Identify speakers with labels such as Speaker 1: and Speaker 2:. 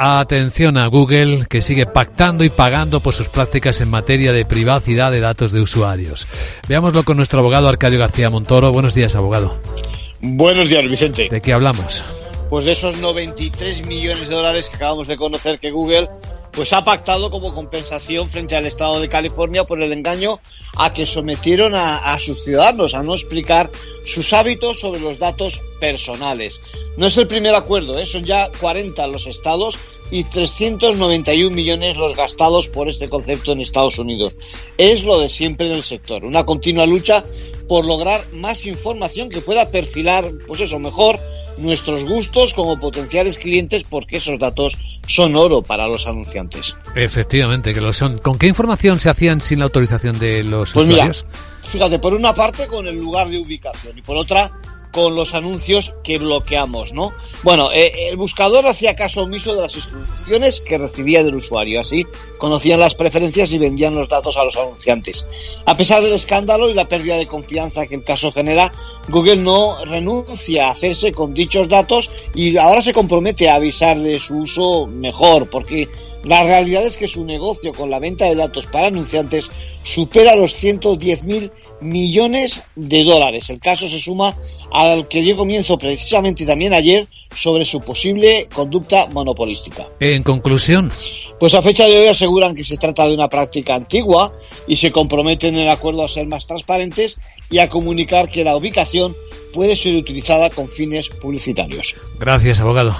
Speaker 1: Atención a Google, que sigue pactando y pagando por sus prácticas en materia de privacidad de datos de usuarios. Veámoslo con nuestro abogado Arcadio García Montoro. Buenos días, abogado.
Speaker 2: Buenos días, Vicente.
Speaker 1: ¿De qué hablamos?
Speaker 2: Pues de esos 93 millones de dólares que acabamos de conocer que Google pues ha pactado como compensación frente al Estado de California por el engaño a que sometieron a, sus ciudadanos a no explicar sus hábitos sobre los datos personales. No es el primer acuerdo, ¿eh? son ya 40 los estados y 391 millones los gastados por este concepto en Estados Unidos. Es lo de siempre en el sector, una continua lucha por lograr más información que pueda perfilar, pues eso, mejor nuestros gustos como potenciales clientes porque esos datos son oro para los anunciantes.
Speaker 1: Efectivamente, que lo son. ¿Con qué información se hacían sin la autorización de los
Speaker 2: pues
Speaker 1: usuarios?
Speaker 2: fíjate, por una parte con el lugar de ubicación y por otra con los anuncios que bloqueamos, ¿no? Bueno, eh, el buscador hacía caso omiso de las instrucciones que recibía del usuario, así conocían las preferencias y vendían los datos a los anunciantes. A pesar del escándalo y la pérdida de confianza que el caso genera, Google no renuncia a hacerse con dichos datos y ahora se compromete a avisar de su uso mejor, porque la realidad es que su negocio con la venta de datos para anunciantes supera los 110 mil millones de dólares. El caso se suma al que dio comienzo precisamente también ayer sobre su posible conducta monopolística.
Speaker 1: En conclusión.
Speaker 2: Pues a fecha de hoy aseguran que se trata de una práctica antigua y se comprometen en el acuerdo a ser más transparentes y a comunicar que la ubicación puede ser utilizada con fines publicitarios.
Speaker 1: Gracias, abogado.